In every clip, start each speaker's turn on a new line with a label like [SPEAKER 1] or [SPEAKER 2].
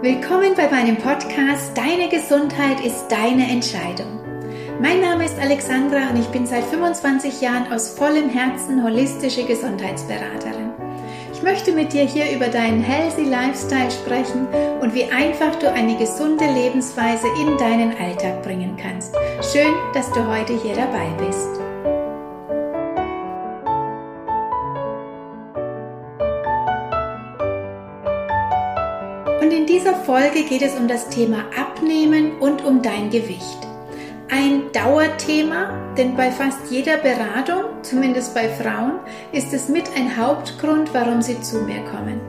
[SPEAKER 1] Willkommen bei meinem Podcast Deine Gesundheit ist deine Entscheidung. Mein Name ist Alexandra und ich bin seit 25 Jahren aus vollem Herzen holistische Gesundheitsberaterin. Ich möchte mit dir hier über deinen Healthy Lifestyle sprechen und wie einfach du eine gesunde Lebensweise in deinen Alltag bringen kannst. Schön, dass du heute hier dabei bist. Und in dieser Folge geht es um das Thema Abnehmen und um dein Gewicht. Ein Dauerthema, denn bei fast jeder Beratung, zumindest bei Frauen, ist es mit ein Hauptgrund, warum sie zu mir kommen.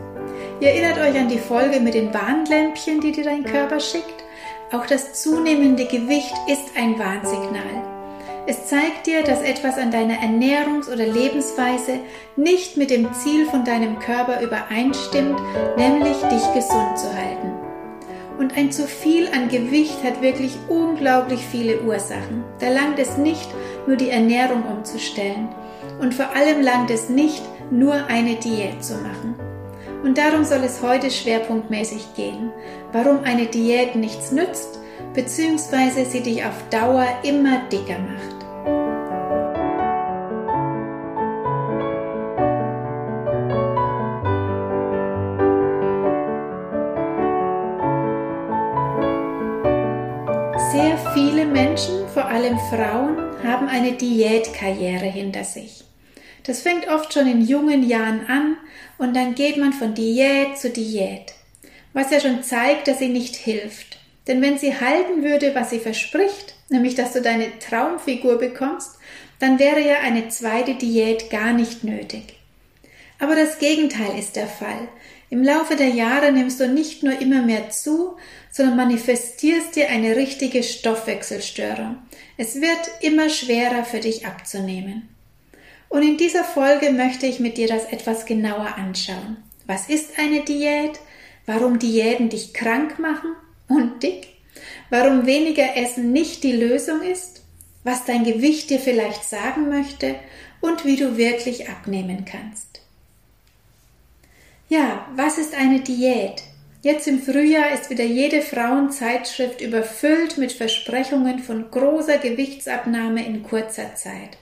[SPEAKER 1] Ihr erinnert euch an die Folge mit den Warnlämpchen, die dir dein Körper schickt? Auch das zunehmende Gewicht ist ein Warnsignal. Es zeigt dir, dass etwas an deiner Ernährungs- oder Lebensweise nicht mit dem Ziel von deinem Körper übereinstimmt, nämlich dich gesund zu halten. Und ein zu viel an Gewicht hat wirklich unglaublich viele Ursachen. Da langt es nicht, nur die Ernährung umzustellen. Und vor allem langt es nicht, nur eine Diät zu machen. Und darum soll es heute schwerpunktmäßig gehen. Warum eine Diät nichts nützt, beziehungsweise sie dich auf Dauer immer dicker macht. Allem Frauen, haben eine Diätkarriere hinter sich. Das fängt oft schon in jungen Jahren an und dann geht man von Diät zu Diät, was ja schon zeigt, dass sie nicht hilft. Denn wenn sie halten würde, was sie verspricht, nämlich dass du deine Traumfigur bekommst, dann wäre ja eine zweite Diät gar nicht nötig. Aber das Gegenteil ist der Fall. Im Laufe der Jahre nimmst du nicht nur immer mehr zu, sondern manifestierst dir eine richtige Stoffwechselstörung. Es wird immer schwerer für dich abzunehmen. Und in dieser Folge möchte ich mit dir das etwas genauer anschauen. Was ist eine Diät? Warum Diäten dich krank machen und dick? Warum weniger Essen nicht die Lösung ist? Was dein Gewicht dir vielleicht sagen möchte und wie du wirklich abnehmen kannst. Ja, was ist eine Diät? Jetzt im Frühjahr ist wieder jede Frauenzeitschrift überfüllt mit Versprechungen von großer Gewichtsabnahme in kurzer Zeit.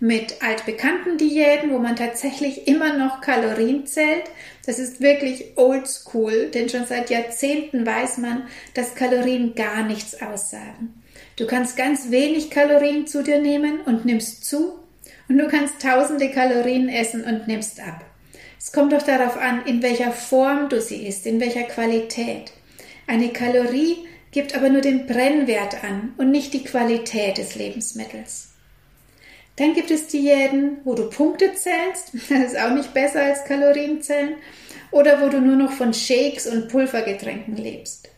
[SPEAKER 1] Mit altbekannten Diäten, wo man tatsächlich immer noch Kalorien zählt. Das ist wirklich oldschool, denn schon seit Jahrzehnten weiß man, dass Kalorien gar nichts aussagen. Du kannst ganz wenig Kalorien zu dir nehmen und nimmst zu und du kannst tausende Kalorien essen und nimmst ab. Es kommt doch darauf an, in welcher Form du sie isst, in welcher Qualität. Eine Kalorie gibt aber nur den Brennwert an und nicht die Qualität des Lebensmittels. Dann gibt es Diäten, wo du Punkte zählst, das ist auch nicht besser als Kalorienzählen, oder wo du nur noch von Shakes und Pulvergetränken lebst.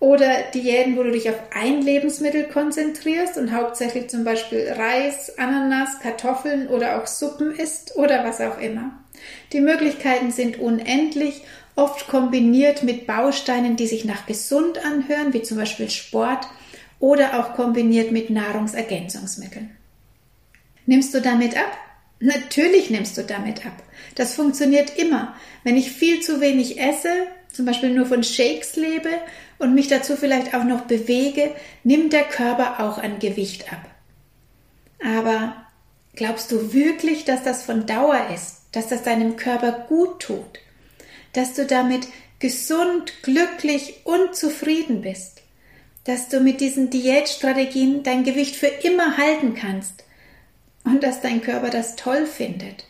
[SPEAKER 1] Oder Diäten, wo du dich auf ein Lebensmittel konzentrierst und hauptsächlich zum Beispiel Reis, Ananas, Kartoffeln oder auch Suppen isst oder was auch immer. Die Möglichkeiten sind unendlich, oft kombiniert mit Bausteinen, die sich nach gesund anhören, wie zum Beispiel Sport oder auch kombiniert mit Nahrungsergänzungsmitteln. Nimmst du damit ab? Natürlich nimmst du damit ab. Das funktioniert immer. Wenn ich viel zu wenig esse, zum Beispiel nur von Shakes lebe und mich dazu vielleicht auch noch bewege, nimmt der Körper auch an Gewicht ab. Aber glaubst du wirklich, dass das von Dauer ist? dass das deinem Körper gut tut, dass du damit gesund, glücklich und zufrieden bist, dass du mit diesen Diätstrategien dein Gewicht für immer halten kannst und dass dein Körper das toll findet.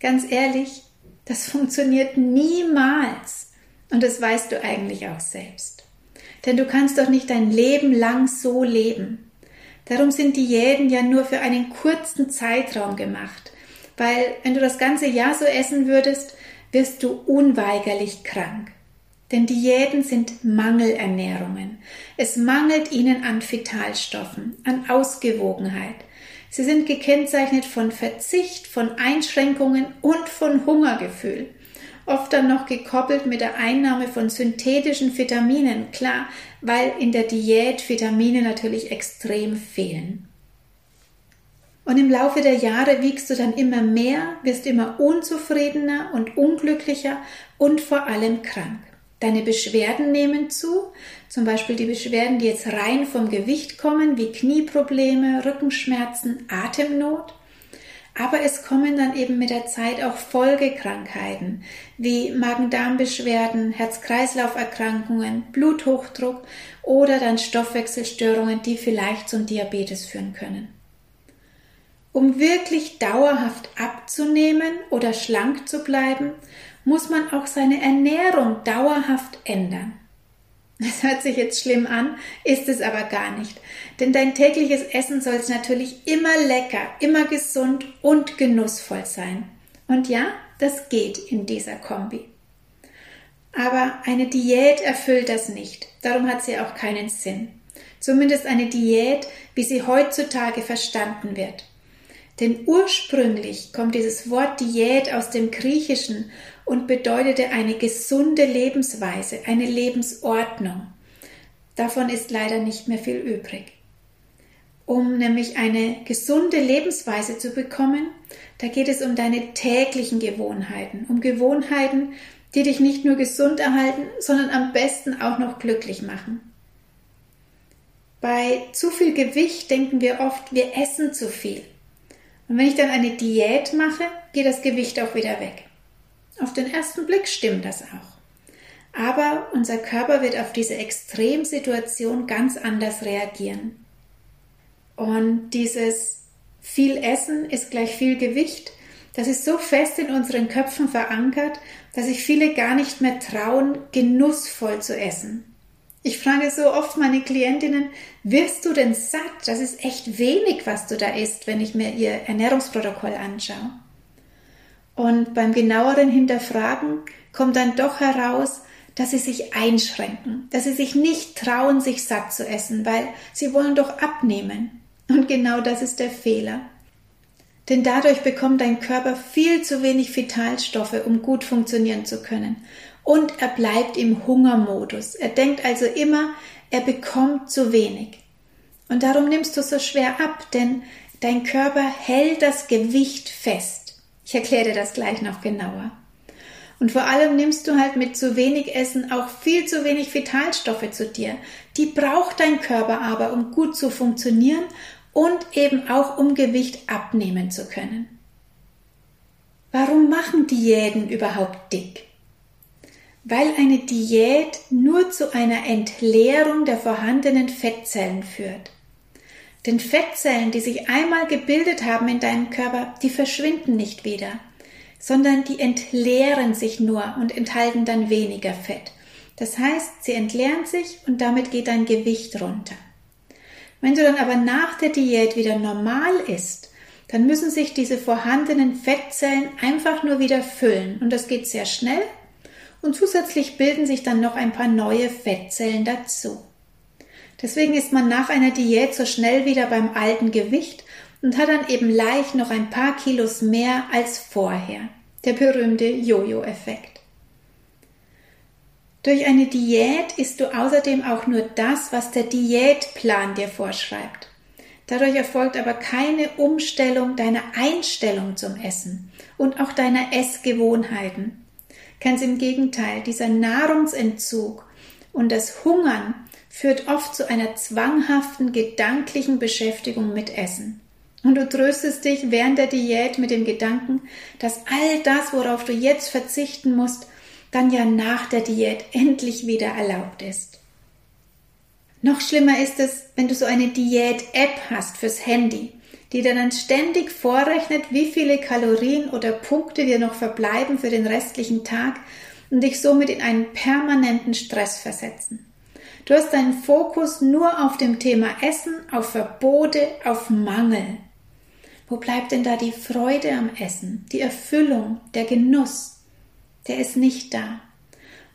[SPEAKER 1] Ganz ehrlich, das funktioniert niemals und das weißt du eigentlich auch selbst. Denn du kannst doch nicht dein Leben lang so leben. Darum sind Diäten ja nur für einen kurzen Zeitraum gemacht, weil wenn du das ganze Jahr so essen würdest, wirst du unweigerlich krank. Denn Diäten sind Mangelernährungen. Es mangelt ihnen an Vitalstoffen, an Ausgewogenheit. Sie sind gekennzeichnet von Verzicht, von Einschränkungen und von Hungergefühl. Oft dann noch gekoppelt mit der Einnahme von synthetischen Vitaminen, klar, weil in der Diät Vitamine natürlich extrem fehlen. Und im Laufe der Jahre wiegst du dann immer mehr, wirst immer unzufriedener und unglücklicher und vor allem krank. Deine Beschwerden nehmen zu, zum Beispiel die Beschwerden, die jetzt rein vom Gewicht kommen, wie Knieprobleme, Rückenschmerzen, Atemnot. Aber es kommen dann eben mit der Zeit auch Folgekrankheiten wie Magen-Darm-Beschwerden, Herz-Kreislauf-Erkrankungen, Bluthochdruck oder dann Stoffwechselstörungen, die vielleicht zum Diabetes führen können. Um wirklich dauerhaft abzunehmen oder schlank zu bleiben, muss man auch seine Ernährung dauerhaft ändern. Das hört sich jetzt schlimm an, ist es aber gar nicht. Denn dein tägliches Essen soll natürlich immer lecker, immer gesund und genussvoll sein. Und ja, das geht in dieser Kombi. Aber eine Diät erfüllt das nicht. Darum hat sie auch keinen Sinn. Zumindest eine Diät, wie sie heutzutage verstanden wird. Denn ursprünglich kommt dieses Wort Diät aus dem Griechischen und bedeutete eine gesunde Lebensweise, eine Lebensordnung. Davon ist leider nicht mehr viel übrig. Um nämlich eine gesunde Lebensweise zu bekommen, da geht es um deine täglichen Gewohnheiten, um Gewohnheiten, die dich nicht nur gesund erhalten, sondern am besten auch noch glücklich machen. Bei zu viel Gewicht denken wir oft, wir essen zu viel. Und wenn ich dann eine Diät mache, geht das Gewicht auch wieder weg. Auf den ersten Blick stimmt das auch. Aber unser Körper wird auf diese Extremsituation ganz anders reagieren. Und dieses viel Essen ist gleich viel Gewicht, das ist so fest in unseren Köpfen verankert, dass sich viele gar nicht mehr trauen, genussvoll zu essen. Ich frage so oft meine Klientinnen, wirst du denn satt? Das ist echt wenig, was du da isst, wenn ich mir ihr Ernährungsprotokoll anschaue. Und beim genaueren Hinterfragen kommt dann doch heraus, dass sie sich einschränken, dass sie sich nicht trauen, sich satt zu essen, weil sie wollen doch abnehmen. Und genau das ist der Fehler. Denn dadurch bekommt dein Körper viel zu wenig Vitalstoffe, um gut funktionieren zu können und er bleibt im Hungermodus. Er denkt also immer, er bekommt zu wenig. Und darum nimmst du so schwer ab, denn dein Körper hält das Gewicht fest. Ich erkläre dir das gleich noch genauer. Und vor allem nimmst du halt mit zu wenig Essen auch viel zu wenig Vitalstoffe zu dir. Die braucht dein Körper aber, um gut zu funktionieren und eben auch um Gewicht abnehmen zu können. Warum machen Diäten überhaupt dick? Weil eine Diät nur zu einer Entleerung der vorhandenen Fettzellen führt. Denn Fettzellen, die sich einmal gebildet haben in deinem Körper, die verschwinden nicht wieder, sondern die entleeren sich nur und enthalten dann weniger Fett. Das heißt, sie entleeren sich und damit geht dein Gewicht runter. Wenn du dann aber nach der Diät wieder normal isst, dann müssen sich diese vorhandenen Fettzellen einfach nur wieder füllen und das geht sehr schnell und zusätzlich bilden sich dann noch ein paar neue Fettzellen dazu. Deswegen ist man nach einer Diät so schnell wieder beim alten Gewicht und hat dann eben leicht noch ein paar Kilos mehr als vorher. Der berühmte Jojo-Effekt. Durch eine Diät isst du außerdem auch nur das, was der Diätplan dir vorschreibt. Dadurch erfolgt aber keine Umstellung deiner Einstellung zum Essen und auch deiner Essgewohnheiten. Ganz im Gegenteil, dieser Nahrungsentzug und das Hungern führt oft zu einer zwanghaften gedanklichen Beschäftigung mit Essen. Und du tröstest dich während der Diät mit dem Gedanken, dass all das, worauf du jetzt verzichten musst, dann ja nach der Diät endlich wieder erlaubt ist. Noch schlimmer ist es, wenn du so eine Diät-App hast fürs Handy die dir dann ständig vorrechnet, wie viele Kalorien oder Punkte dir noch verbleiben für den restlichen Tag und dich somit in einen permanenten Stress versetzen. Du hast deinen Fokus nur auf dem Thema Essen, auf Verbote, auf Mangel. Wo bleibt denn da die Freude am Essen, die Erfüllung, der Genuss? Der ist nicht da.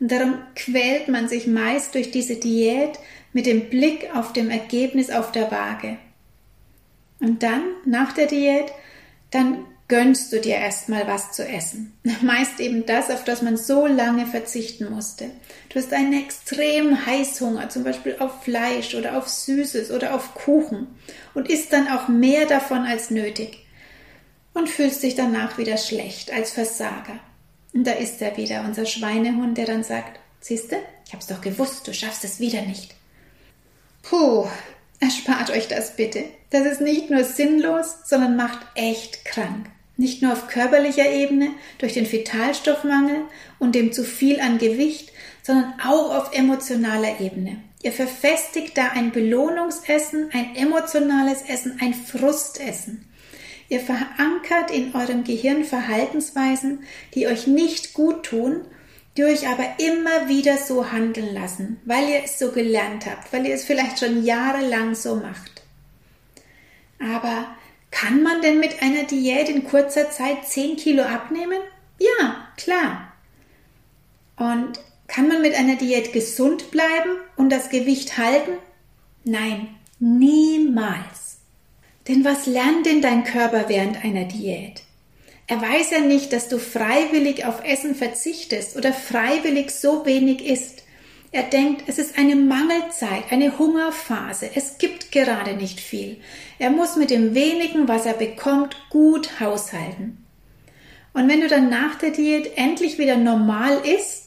[SPEAKER 1] Und darum quält man sich meist durch diese Diät mit dem Blick auf dem Ergebnis auf der Waage. Und dann, nach der Diät, dann gönnst du dir erstmal was zu essen. Meist eben das, auf das man so lange verzichten musste. Du hast einen extremen Heißhunger, zum Beispiel auf Fleisch oder auf Süßes oder auf Kuchen und isst dann auch mehr davon als nötig und fühlst dich danach wieder schlecht als Versager. Und da ist er wieder, unser Schweinehund, der dann sagt, Siehst du? Ich hab's doch gewusst, du schaffst es wieder nicht. Puh, erspart euch das bitte. Das ist nicht nur sinnlos, sondern macht echt krank. Nicht nur auf körperlicher Ebene durch den Vitalstoffmangel und dem zu viel an Gewicht, sondern auch auf emotionaler Ebene. Ihr verfestigt da ein Belohnungsessen, ein emotionales Essen, ein Frustessen. Ihr verankert in eurem Gehirn Verhaltensweisen, die euch nicht gut tun, die euch aber immer wieder so handeln lassen, weil ihr es so gelernt habt, weil ihr es vielleicht schon jahrelang so macht. Aber kann man denn mit einer Diät in kurzer Zeit 10 Kilo abnehmen? Ja, klar. Und kann man mit einer Diät gesund bleiben und das Gewicht halten? Nein, niemals. Denn was lernt denn dein Körper während einer Diät? Er weiß ja nicht, dass du freiwillig auf Essen verzichtest oder freiwillig so wenig isst. Er denkt, es ist eine Mangelzeit, eine Hungerphase. Es gibt gerade nicht viel. Er muss mit dem wenigen, was er bekommt, gut haushalten. Und wenn du dann nach der Diät endlich wieder normal isst,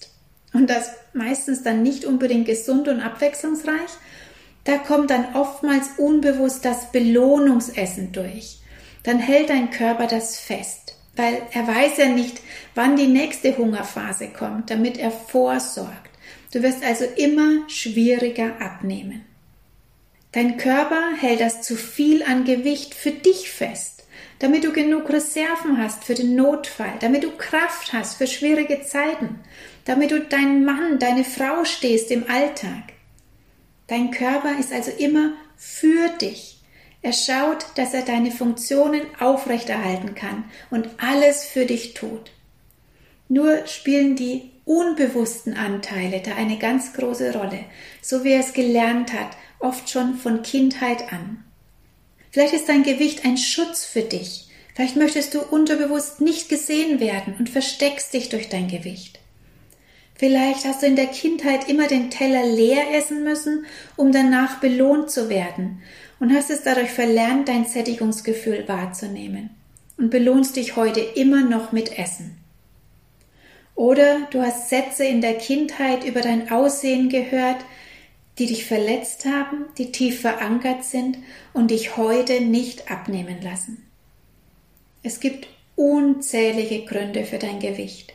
[SPEAKER 1] und das meistens dann nicht unbedingt gesund und abwechslungsreich, da kommt dann oftmals unbewusst das Belohnungsessen durch. Dann hält dein Körper das fest, weil er weiß ja nicht, wann die nächste Hungerphase kommt, damit er vorsorgt. Du wirst also immer schwieriger abnehmen. Dein Körper hält das zu viel an Gewicht für dich fest, damit du genug Reserven hast für den Notfall, damit du Kraft hast für schwierige Zeiten, damit du dein Mann, deine Frau stehst im Alltag. Dein Körper ist also immer für dich. Er schaut, dass er deine Funktionen aufrechterhalten kann und alles für dich tut. Nur spielen die unbewussten Anteile da eine ganz große Rolle, so wie er es gelernt hat, oft schon von Kindheit an. Vielleicht ist dein Gewicht ein Schutz für dich. Vielleicht möchtest du unterbewusst nicht gesehen werden und versteckst dich durch dein Gewicht. Vielleicht hast du in der Kindheit immer den Teller leer essen müssen, um danach belohnt zu werden und hast es dadurch verlernt, dein Sättigungsgefühl wahrzunehmen und belohnst dich heute immer noch mit Essen. Oder du hast Sätze in der Kindheit über dein Aussehen gehört, die dich verletzt haben, die tief verankert sind und dich heute nicht abnehmen lassen. Es gibt unzählige Gründe für dein Gewicht.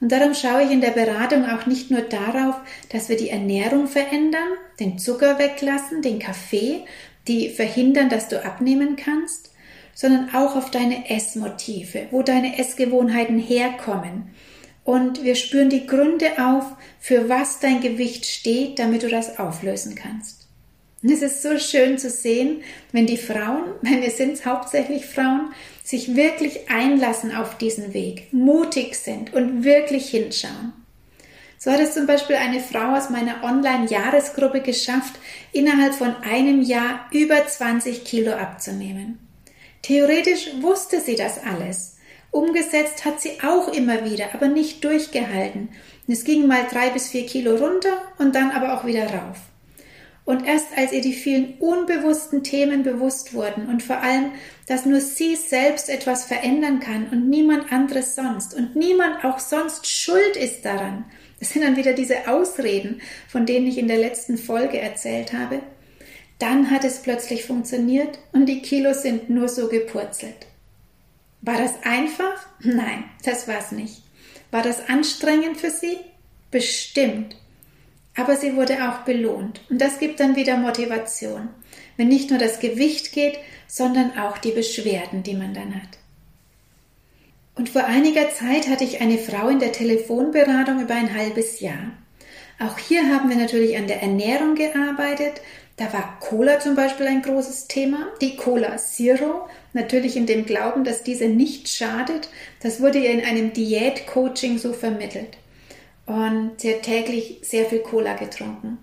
[SPEAKER 1] Und darum schaue ich in der Beratung auch nicht nur darauf, dass wir die Ernährung verändern, den Zucker weglassen, den Kaffee, die verhindern, dass du abnehmen kannst, sondern auch auf deine Essmotive, wo deine Essgewohnheiten herkommen, und wir spüren die Gründe auf, für was dein Gewicht steht, damit du das auflösen kannst. Und es ist so schön zu sehen, wenn die Frauen, wenn wir sind hauptsächlich Frauen, sich wirklich einlassen auf diesen Weg, mutig sind und wirklich hinschauen. So hat es zum Beispiel eine Frau aus meiner Online-Jahresgruppe geschafft, innerhalb von einem Jahr über 20 Kilo abzunehmen. Theoretisch wusste sie das alles. Umgesetzt hat sie auch immer wieder, aber nicht durchgehalten. es ging mal drei bis vier Kilo runter und dann aber auch wieder rauf. Und erst als ihr die vielen unbewussten Themen bewusst wurden und vor allem, dass nur sie selbst etwas verändern kann und niemand anderes sonst und niemand auch sonst schuld ist daran, das sind dann wieder diese Ausreden, von denen ich in der letzten Folge erzählt habe, dann hat es plötzlich funktioniert und die Kilos sind nur so gepurzelt. War das einfach? Nein, das war es nicht. War das anstrengend für sie? Bestimmt. Aber sie wurde auch belohnt. Und das gibt dann wieder Motivation, wenn nicht nur das Gewicht geht, sondern auch die Beschwerden, die man dann hat. Und vor einiger Zeit hatte ich eine Frau in der Telefonberatung über ein halbes Jahr. Auch hier haben wir natürlich an der Ernährung gearbeitet, da war Cola zum Beispiel ein großes Thema, die Cola Zero, natürlich in dem Glauben, dass diese nicht schadet. Das wurde ihr in einem Diät-Coaching so vermittelt. Und sie hat täglich sehr viel Cola getrunken.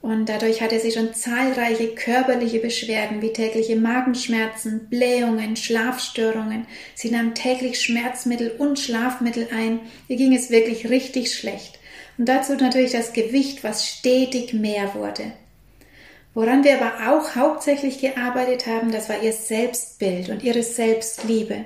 [SPEAKER 1] Und dadurch hatte sie schon zahlreiche körperliche Beschwerden wie tägliche Magenschmerzen, Blähungen, Schlafstörungen. Sie nahm täglich Schmerzmittel und Schlafmittel ein. Ihr ging es wirklich richtig schlecht. Und dazu natürlich das Gewicht, was stetig mehr wurde. Woran wir aber auch hauptsächlich gearbeitet haben, das war ihr Selbstbild und ihre Selbstliebe.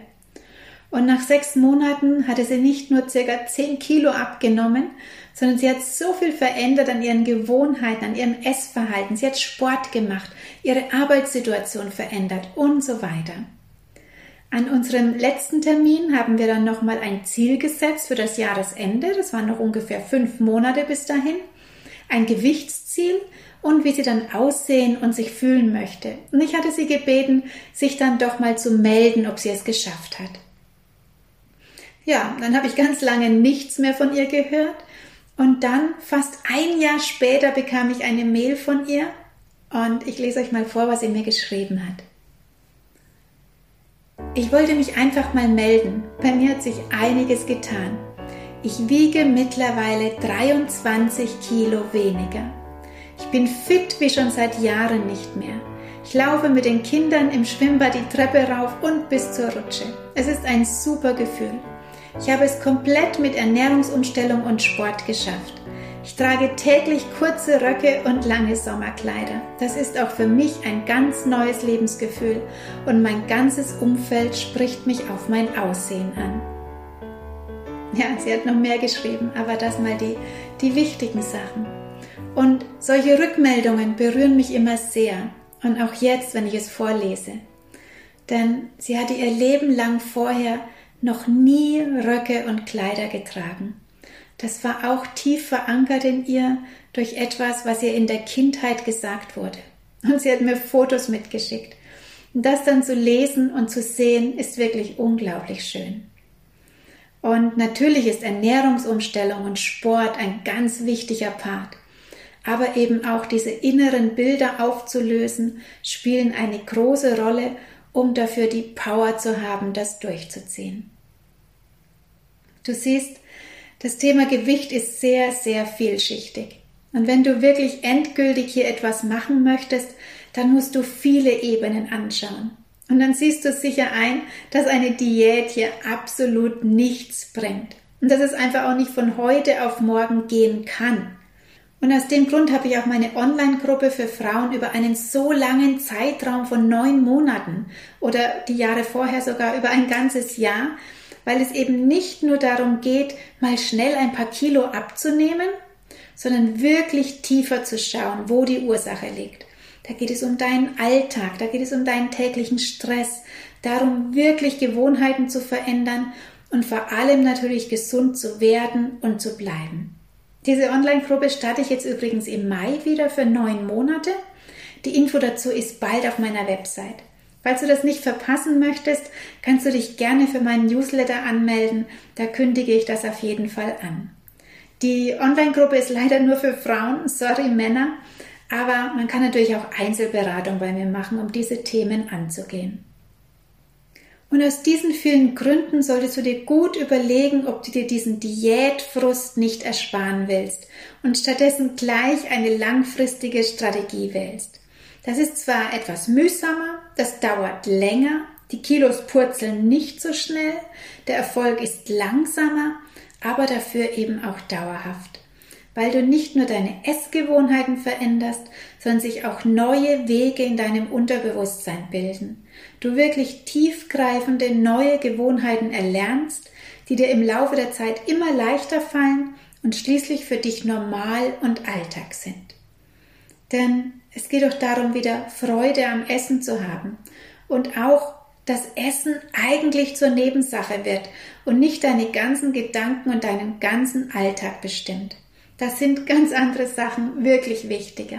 [SPEAKER 1] Und nach sechs Monaten hatte sie nicht nur circa zehn Kilo abgenommen, sondern sie hat so viel verändert an ihren Gewohnheiten, an ihrem Essverhalten. Sie hat Sport gemacht, ihre Arbeitssituation verändert und so weiter. An unserem letzten Termin haben wir dann nochmal ein Ziel gesetzt für das Jahresende. Das waren noch ungefähr fünf Monate bis dahin. Ein Gewichtsziel und wie sie dann aussehen und sich fühlen möchte. Und ich hatte sie gebeten, sich dann doch mal zu melden, ob sie es geschafft hat. Ja, dann habe ich ganz lange nichts mehr von ihr gehört. Und dann, fast ein Jahr später, bekam ich eine Mail von ihr. Und ich lese euch mal vor, was sie mir geschrieben hat. Ich wollte mich einfach mal melden. Bei mir hat sich einiges getan. Ich wiege mittlerweile 23 Kilo weniger. Ich bin fit wie schon seit Jahren nicht mehr. Ich laufe mit den Kindern im Schwimmbad die Treppe rauf und bis zur Rutsche. Es ist ein super Gefühl. Ich habe es komplett mit Ernährungsumstellung und Sport geschafft. Ich trage täglich kurze Röcke und lange Sommerkleider. Das ist auch für mich ein ganz neues Lebensgefühl und mein ganzes Umfeld spricht mich auf mein Aussehen an. Ja, sie hat noch mehr geschrieben, aber das mal die, die wichtigen Sachen. Und solche Rückmeldungen berühren mich immer sehr und auch jetzt, wenn ich es vorlese. Denn sie hatte ihr Leben lang vorher noch nie Röcke und Kleider getragen. Das war auch tief verankert in ihr durch etwas, was ihr in der Kindheit gesagt wurde. Und sie hat mir Fotos mitgeschickt. Und das dann zu lesen und zu sehen, ist wirklich unglaublich schön. Und natürlich ist Ernährungsumstellung und Sport ein ganz wichtiger Part. Aber eben auch diese inneren Bilder aufzulösen, spielen eine große Rolle um dafür die Power zu haben, das durchzuziehen. Du siehst, das Thema Gewicht ist sehr, sehr vielschichtig. Und wenn du wirklich endgültig hier etwas machen möchtest, dann musst du viele Ebenen anschauen. Und dann siehst du sicher ein, dass eine Diät hier absolut nichts bringt. Und dass es einfach auch nicht von heute auf morgen gehen kann. Und aus dem Grund habe ich auch meine Online-Gruppe für Frauen über einen so langen Zeitraum von neun Monaten oder die Jahre vorher sogar über ein ganzes Jahr, weil es eben nicht nur darum geht, mal schnell ein paar Kilo abzunehmen, sondern wirklich tiefer zu schauen, wo die Ursache liegt. Da geht es um deinen Alltag, da geht es um deinen täglichen Stress, darum wirklich Gewohnheiten zu verändern und vor allem natürlich gesund zu werden und zu bleiben. Diese Online-Gruppe starte ich jetzt übrigens im Mai wieder für neun Monate. Die Info dazu ist bald auf meiner Website. Falls du das nicht verpassen möchtest, kannst du dich gerne für meinen Newsletter anmelden. Da kündige ich das auf jeden Fall an. Die Online-Gruppe ist leider nur für Frauen, sorry Männer, aber man kann natürlich auch Einzelberatung bei mir machen, um diese Themen anzugehen. Und aus diesen vielen Gründen solltest du dir gut überlegen, ob du dir diesen Diätfrust nicht ersparen willst und stattdessen gleich eine langfristige Strategie wählst. Das ist zwar etwas mühsamer, das dauert länger, die Kilos purzeln nicht so schnell, der Erfolg ist langsamer, aber dafür eben auch dauerhaft weil du nicht nur deine Essgewohnheiten veränderst, sondern sich auch neue Wege in deinem Unterbewusstsein bilden. Du wirklich tiefgreifende neue Gewohnheiten erlernst, die dir im Laufe der Zeit immer leichter fallen und schließlich für dich normal und Alltag sind. Denn es geht doch darum, wieder Freude am Essen zu haben und auch das Essen eigentlich zur Nebensache wird und nicht deine ganzen Gedanken und deinen ganzen Alltag bestimmt. Da sind ganz andere Sachen wirklich wichtiger.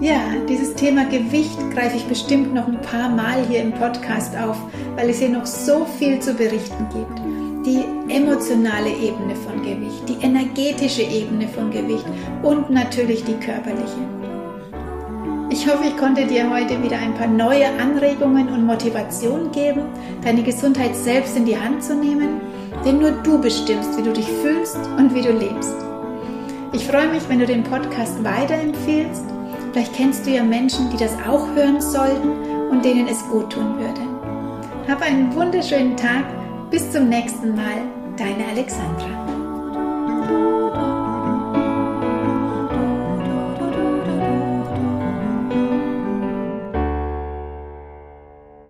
[SPEAKER 1] Ja, dieses Thema Gewicht greife ich bestimmt noch ein paar Mal hier im Podcast auf, weil es hier noch so viel zu berichten gibt. Die emotionale Ebene von Gewicht, die energetische Ebene von Gewicht und natürlich die körperliche. Ich hoffe, ich konnte dir heute wieder ein paar neue Anregungen und Motivationen geben, deine Gesundheit selbst in die Hand zu nehmen denn nur du bestimmst, wie du dich fühlst und wie du lebst. Ich freue mich, wenn du den Podcast weiterempfehlst. Vielleicht kennst du ja Menschen, die das auch hören sollten und denen es gut tun würde. Hab einen wunderschönen Tag. Bis zum nächsten Mal. Deine Alexandra.